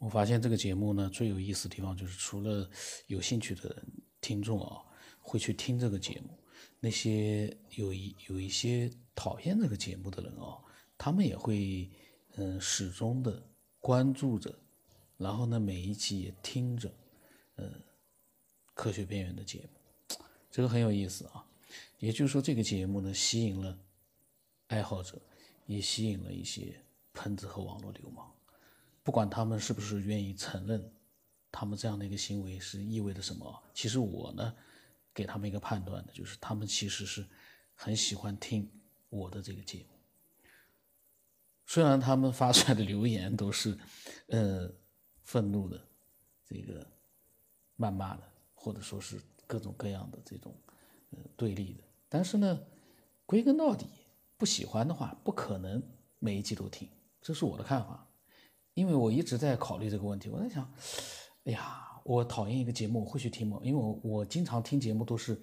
我发现这个节目呢，最有意思的地方就是，除了有兴趣的听众啊，会去听这个节目，那些有一有一些讨厌这个节目的人啊，他们也会嗯始终的关注着，然后呢，每一集也听着，嗯，科学边缘的节目，这个很有意思啊。也就是说，这个节目呢，吸引了爱好者，也吸引了一些喷子和网络流氓。不管他们是不是愿意承认，他们这样的一个行为是意味着什么？其实我呢，给他们一个判断的，就是他们其实是很喜欢听我的这个节目。虽然他们发出来的留言都是，呃，愤怒的，这个谩骂的，或者说是各种各样的这种，呃，对立的，但是呢，归根到底，不喜欢的话，不可能每一集都听，这是我的看法。因为我一直在考虑这个问题，我在想，哎呀，我讨厌一个节目，我会去听吗？因为我我经常听节目都是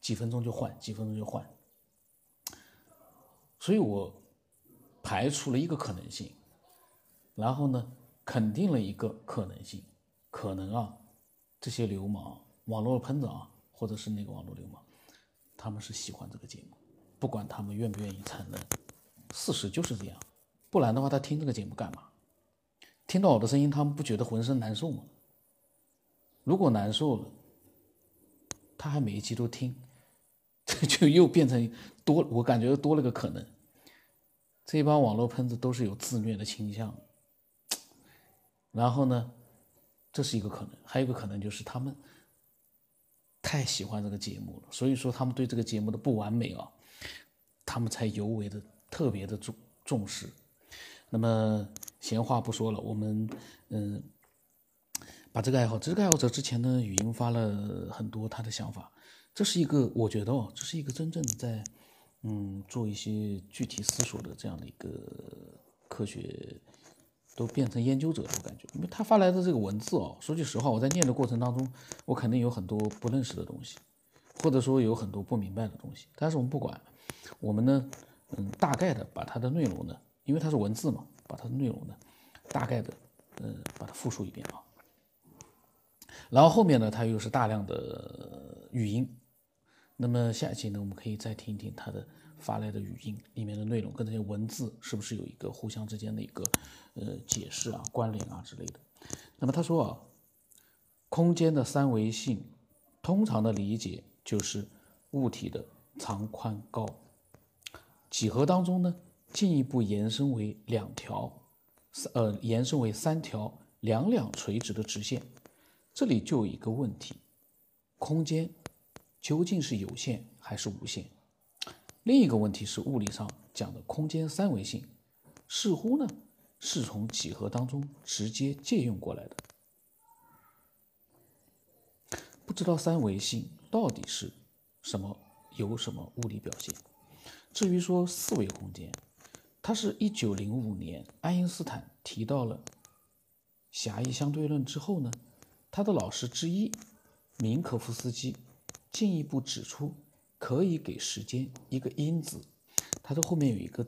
几分钟就换，几分钟就换，所以我排除了一个可能性，然后呢，肯定了一个可能性，可能啊，这些流氓、网络喷子啊，或者是那个网络流氓，他们是喜欢这个节目，不管他们愿不愿意承认，事实就是这样，不然的话，他听这个节目干嘛？听到我的声音，他们不觉得浑身难受吗？如果难受了，他还每一集都听，这就又变成多，我感觉多了个可能。这帮网络喷子都是有自虐的倾向。然后呢，这是一个可能，还有一个可能就是他们太喜欢这个节目了，所以说他们对这个节目的不完美啊，他们才尤为的特别的重重视。那么。闲话不说了，我们嗯，把这个爱好，这个爱好者之前呢，语音发了很多他的想法。这是一个，我觉得哦，这是一个真正在嗯做一些具体思索的这样的一个科学，都变成研究者了，我感觉，因为他发来的这个文字哦，说句实话，我在念的过程当中，我肯定有很多不认识的东西，或者说有很多不明白的东西。但是我们不管，我们呢，嗯，大概的把它的内容呢，因为它是文字嘛。把它的内容呢，大概的，呃，把它复述一遍啊。然后后面呢，它又是大量的语音。那么下一期呢，我们可以再听一听它的发来的语音里面的内容，跟这些文字是不是有一个互相之间的一个呃解释啊、关联啊之类的。那么他说啊，空间的三维性，通常的理解就是物体的长、宽、高。几何当中呢？进一步延伸为两条，呃，延伸为三条两两垂直的直线。这里就有一个问题：空间究竟是有限还是无限？另一个问题是物理上讲的空间三维性，似乎呢是从几何当中直接借用过来的。不知道三维性到底是什么，有什么物理表现？至于说四维空间。他是一九零五年，爱因斯坦提到了狭义相对论之后呢，他的老师之一明可夫斯基进一步指出，可以给时间一个因子，它的后面有一个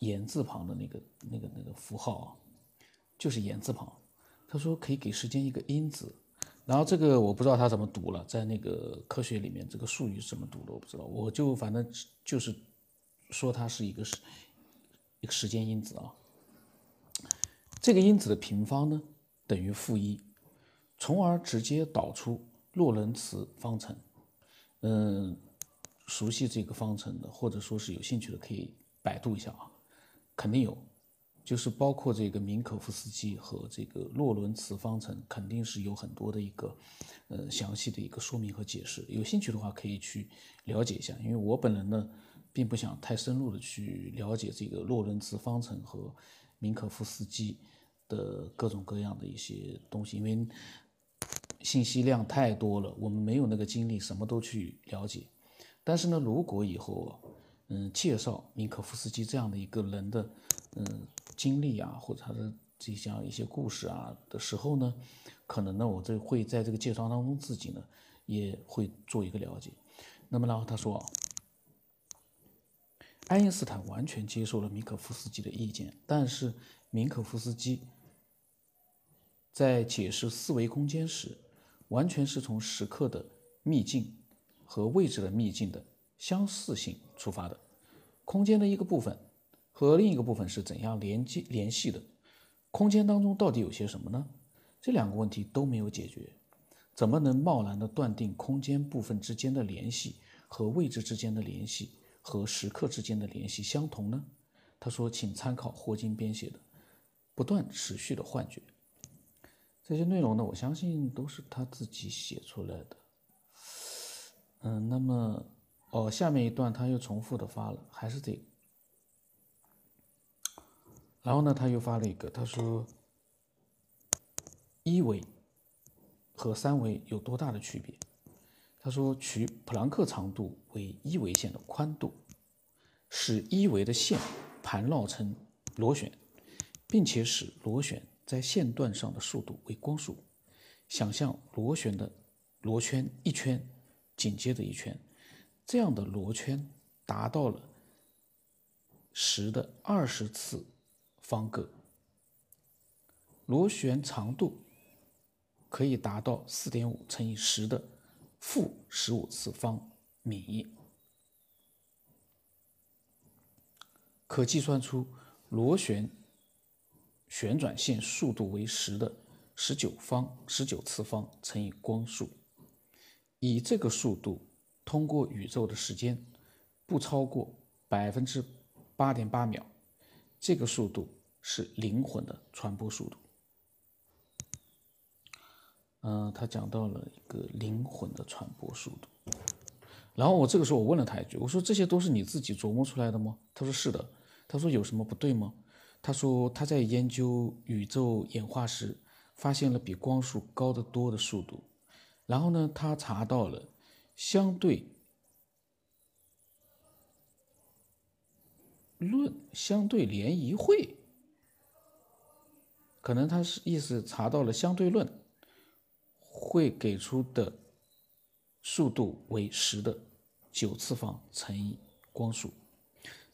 言字旁的那个那个那个符号啊，就是言字旁。他说可以给时间一个因子，然后这个我不知道他怎么读了，在那个科学里面这个术语怎么读的我不知道，我就反正就是。说它是一个时一个时间因子啊，这个因子的平方呢等于负一，从而直接导出洛伦茨方程。嗯，熟悉这个方程的，或者说是有兴趣的，可以百度一下啊，肯定有，就是包括这个明可夫斯基和这个洛伦茨方程，肯定是有很多的一个呃详细的一个说明和解释。有兴趣的话可以去了解一下，因为我本人呢。并不想太深入的去了解这个洛伦兹方程和明可夫斯基的各种各样的一些东西，因为信息量太多了，我们没有那个精力什么都去了解。但是呢，如果以后嗯介绍明可夫斯基这样的一个人的嗯经历啊，或者他的这项一些故事啊的时候呢，可能呢我这会在这个介绍当中自己呢也会做一个了解。那么然后他说。爱因斯坦完全接受了米可夫斯基的意见，但是米可夫斯基在解释四维空间时，完全是从时刻的秘境和位置的秘境的相似性出发的。空间的一个部分和另一个部分是怎样连接联系的？空间当中到底有些什么呢？这两个问题都没有解决，怎么能贸然的断定空间部分之间的联系和位置之间的联系和时刻之间的联系相同呢？他说：“请参考霍金编写的《不断持续的幻觉》。”这些内容呢，我相信都是他自己写出来的。嗯，那么哦，下面一段他又重复的发了，还是这个。然后呢，他又发了一个，他说：“一维和三维有多大的区别？”他说：“取普朗克长度为一维线的宽度，使一维的线。”盘绕成螺旋，并且使螺旋在线段上的速度为光速。想象螺旋的螺圈一圈紧接着一圈，这样的螺圈达到了十的二十次方个，螺旋长度可以达到四点五乘以十的负十五次方米。可计算出螺旋旋转线速度为十的十九方十九次方乘以光速，以这个速度通过宇宙的时间不超过百分之八点八秒，这个速度是灵魂的传播速度。嗯，他讲到了一个灵魂的传播速度，然后我这个时候我问了他一句，我说这些都是你自己琢磨出来的吗？他说是的。他说有什么不对吗？他说他在研究宇宙演化时，发现了比光速高得多的速度。然后呢，他查到了相对论、相对联谊会，可能他是意思查到了相对论会给出的速度为十的九次方乘以光速。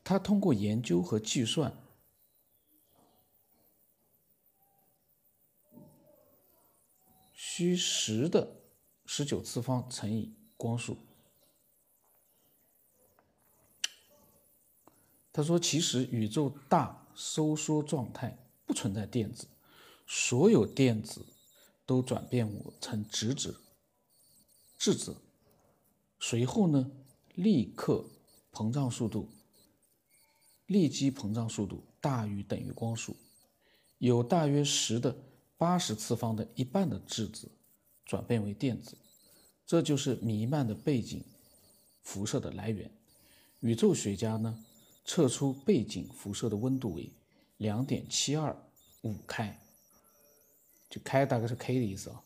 他通过研究和计算，需十的十九次方乘以光速。他说：“其实宇宙大收缩状态不存在电子，所有电子都转变我成质子，质子，随后呢，立刻膨胀速度。”立即膨胀速度大于等于光速，有大约十的八十次方的一半的质子转变为电子，这就是弥漫的背景辐射的来源。宇宙学家呢测出背景辐射的温度为两点七二五开，就开大概是 K 的意思啊。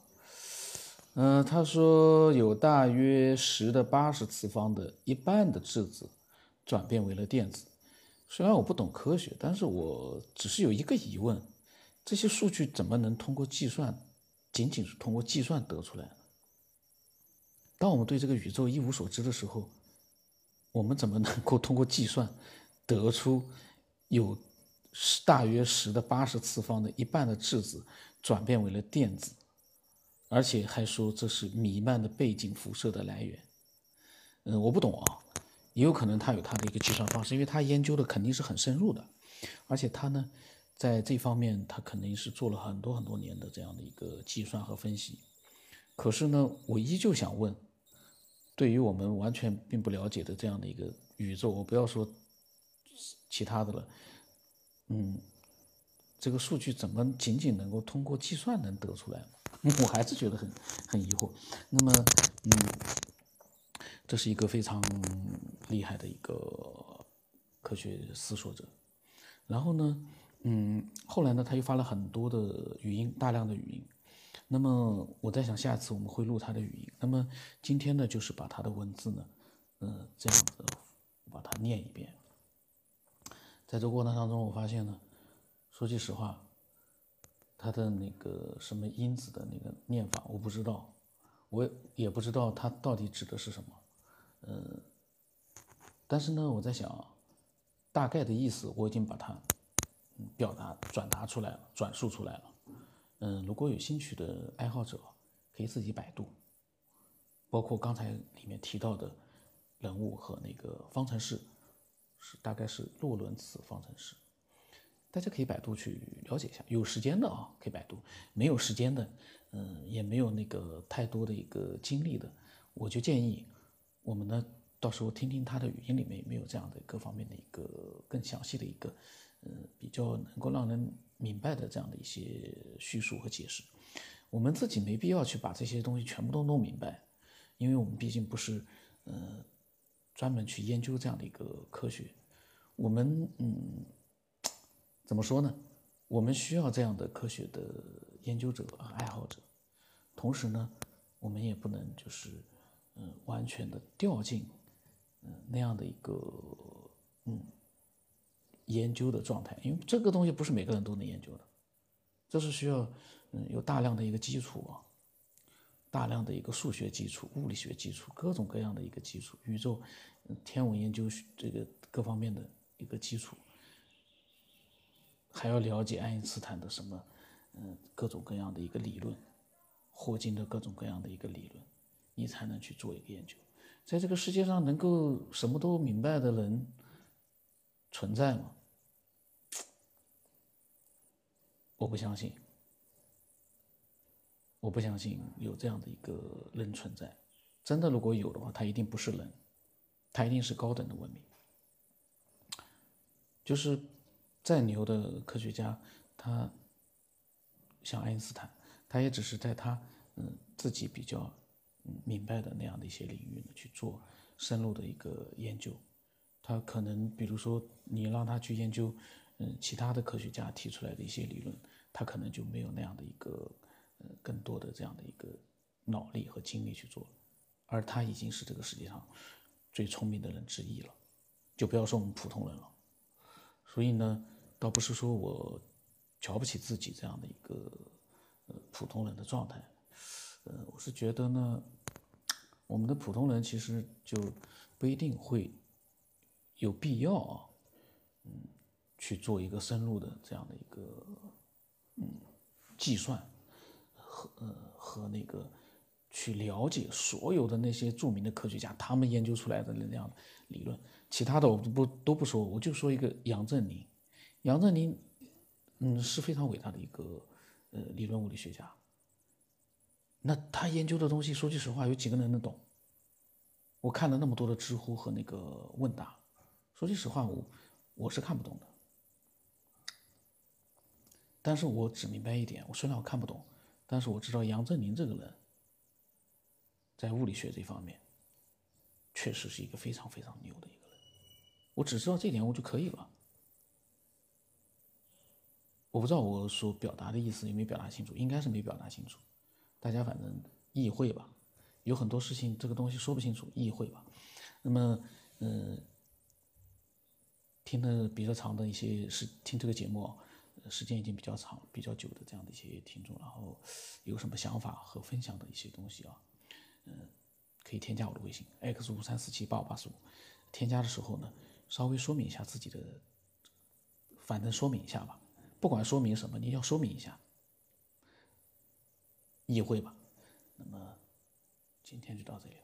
嗯，他说有大约十的八十次方的一半的质子转变为了电子。虽然我不懂科学，但是我只是有一个疑问：这些数据怎么能通过计算，仅仅是通过计算得出来呢？当我们对这个宇宙一无所知的时候，我们怎么能够通过计算得出有大约十的八十次方的一半的质子转变为了电子，而且还说这是弥漫的背景辐射的来源？嗯，我不懂啊。也有可能他有他的一个计算方式，因为他研究的肯定是很深入的，而且他呢，在这方面他肯定是做了很多很多年的这样的一个计算和分析。可是呢，我依旧想问，对于我们完全并不了解的这样的一个宇宙，我不要说其他的了，嗯，这个数据怎么仅仅能够通过计算能得出来？我还是觉得很很疑惑。那么，嗯。这是一个非常厉害的一个科学思索者，然后呢，嗯，后来呢，他又发了很多的语音，大量的语音。那么我在想，下次我们会录他的语音。那么今天呢，就是把他的文字呢，嗯，这样子把它念一遍。在这过程当中，我发现呢，说句实话，他的那个什么因子的那个念法，我不知道，我也不知道他到底指的是什么。嗯，但是呢，我在想，大概的意思我已经把它表达、转达出来了，转述出来了。嗯，如果有兴趣的爱好者，可以自己百度，包括刚才里面提到的人物和那个方程式，是大概是洛伦茨方程式，大家可以百度去了解一下。有时间的啊，可以百度；没有时间的，嗯，也没有那个太多的一个精力的，我就建议我们呢，到时候听听他的语音里面有没有这样的各方面的一个更详细的一个，嗯，比较能够让人。明白的这样的一些叙述和解释，我们自己没必要去把这些东西全部都弄明白，因为我们毕竟不是，呃，专门去研究这样的一个科学。我们，嗯，怎么说呢？我们需要这样的科学的研究者和爱好者，同时呢，我们也不能就是，嗯，完全的掉进，嗯，那样的一个，嗯。研究的状态，因为这个东西不是每个人都能研究的，这是需要嗯有大量的一个基础啊，大量的一个数学基础、物理学基础、各种各样的一个基础，宇宙、天文研究这个各方面的一个基础，还要了解爱因斯坦的什么嗯各种各样的一个理论，霍金的各种各样的一个理论，你才能去做一个研究。在这个世界上，能够什么都明白的人存在吗？我不相信，我不相信有这样的一个人存在。真的，如果有的话，他一定不是人，他一定是高等的文明。就是再牛的科学家，他像爱因斯坦，他也只是在他嗯自己比较嗯明白的那样的一些领域呢去做深入的一个研究。他可能比如说你让他去研究。嗯，其他的科学家提出来的一些理论，他可能就没有那样的一个，呃，更多的这样的一个脑力和精力去做，而他已经是这个世界上最聪明的人之一了，就不要说我们普通人了。所以呢，倒不是说我瞧不起自己这样的一个呃普通人的状态，呃，我是觉得呢，我们的普通人其实就不一定会有必要啊，嗯。去做一个深入的这样的一个嗯计算和呃和那个去了解所有的那些著名的科学家他们研究出来的那样的理论，其他的我都不都不说，我就说一个杨振宁，杨振宁嗯是非常伟大的一个呃理论物理学家。那他研究的东西，说句实话，有几个人能懂？我看了那么多的知乎和那个问答，说句实话，我我是看不懂的。但是我只明白一点，我虽然我看不懂，但是我知道杨振宁这个人，在物理学这方面，确实是一个非常非常牛的一个人。我只知道这点我就可以了。我不知道我所表达的意思有没有表达清楚，应该是没表达清楚。大家反正意会吧，有很多事情这个东西说不清楚，意会吧。那么，嗯，听的比较长的一些是听这个节目。时间已经比较长、比较久的这样的一些听众，然后有什么想法和分享的一些东西啊，嗯，可以添加我的微信 x 五三四七八五八十五。添加的时候呢，稍微说明一下自己的，反正说明一下吧，不管说明什么，你要说明一下，意会吧。那么今天就到这里。